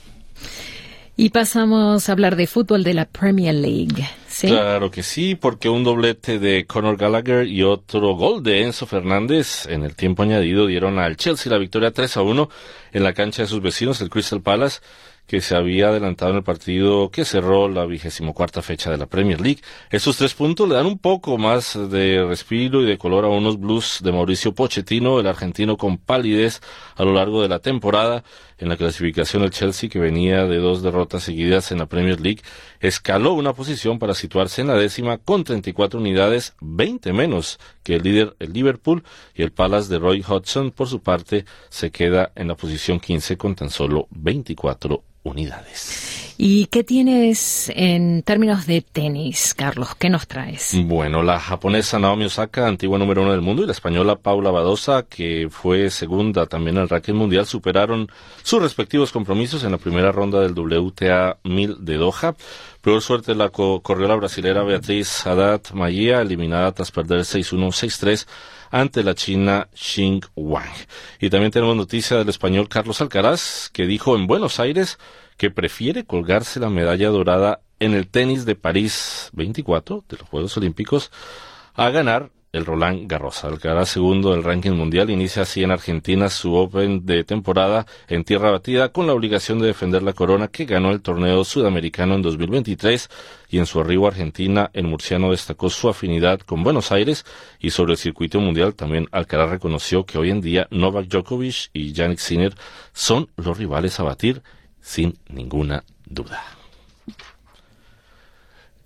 Y pasamos a hablar de fútbol de la Premier League. Claro que sí, porque un doblete de Conor Gallagher y otro gol de Enzo Fernández en el tiempo añadido dieron al Chelsea la victoria 3 a 1 en la cancha de sus vecinos, el Crystal Palace que se había adelantado en el partido que cerró la vigésimo cuarta fecha de la Premier League. Estos tres puntos le dan un poco más de respiro y de color a unos blues de Mauricio Pochettino, el argentino con palidez a lo largo de la temporada. En la clasificación el Chelsea, que venía de dos derrotas seguidas en la Premier League, escaló una posición para situarse en la décima con 34 unidades, 20 menos que el líder el Liverpool y el Palace de Roy Hodgson, por su parte, se queda en la posición 15 con tan solo 24 unidades. ¿Y qué tienes en términos de tenis, Carlos? ¿Qué nos traes? Bueno, la japonesa Naomi Osaka, antigua número uno del mundo, y la española Paula Badosa, que fue segunda también en el ranking mundial, superaron sus respectivos compromisos en la primera ronda del WTA 1000 de Doha. Peor suerte la corrió la brasilera Beatriz Haddad Magia, eliminada tras perder 6-1, 6-3 ante la China Xing Wang. Y también tenemos noticia del español Carlos Alcaraz, que dijo en Buenos Aires que prefiere colgarse la medalla dorada en el tenis de París 24 de los Juegos Olímpicos a ganar el Roland Garros. Alcaraz segundo del ranking mundial inicia así en Argentina su Open de temporada en tierra batida con la obligación de defender la corona que ganó el torneo sudamericano en 2023 y en su arribo a Argentina el murciano destacó su afinidad con Buenos Aires y sobre el circuito mundial también Alcaraz reconoció que hoy en día Novak Djokovic y Yannick Sinner son los rivales a batir sin ninguna duda.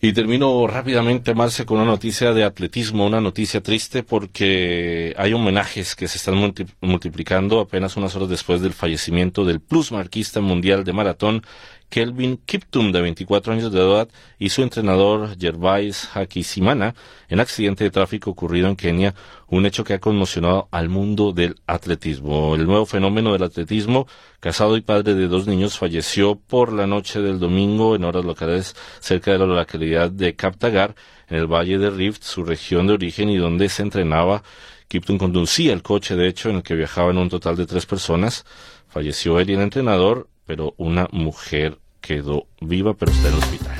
Y termino rápidamente, Marce, con una noticia de atletismo, una noticia triste porque hay homenajes que se están multiplicando apenas unas horas después del fallecimiento del plus marquista mundial de maratón Kelvin Kiptum, de 24 años de edad, y su entrenador Gervais Hakisimana en accidente de tráfico ocurrido en Kenia, un hecho que ha conmocionado al mundo del atletismo. El nuevo fenómeno del atletismo, casado y padre de dos niños, falleció por la noche del domingo en horas locales cerca de la localidad de Kaptagar, en el valle de Rift, su región de origen y donde se entrenaba Kipton conducía el coche, de hecho, en el que viajaban un total de tres personas. Falleció él y el entrenador, pero una mujer quedó viva, pero está en el hospital.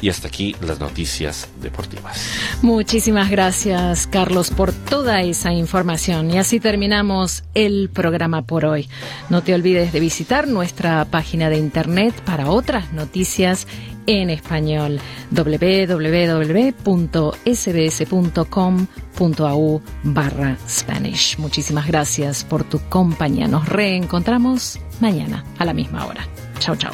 Y hasta aquí las noticias deportivas. Muchísimas gracias, Carlos, por toda esa información. Y así terminamos el programa por hoy. No te olvides de visitar nuestra página de internet para otras noticias en español www.sbs.com.au barra Spanish. Muchísimas gracias por tu compañía. Nos reencontramos mañana a la misma hora. Chao, chao.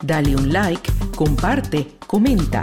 Dale un like, comparte, comenta.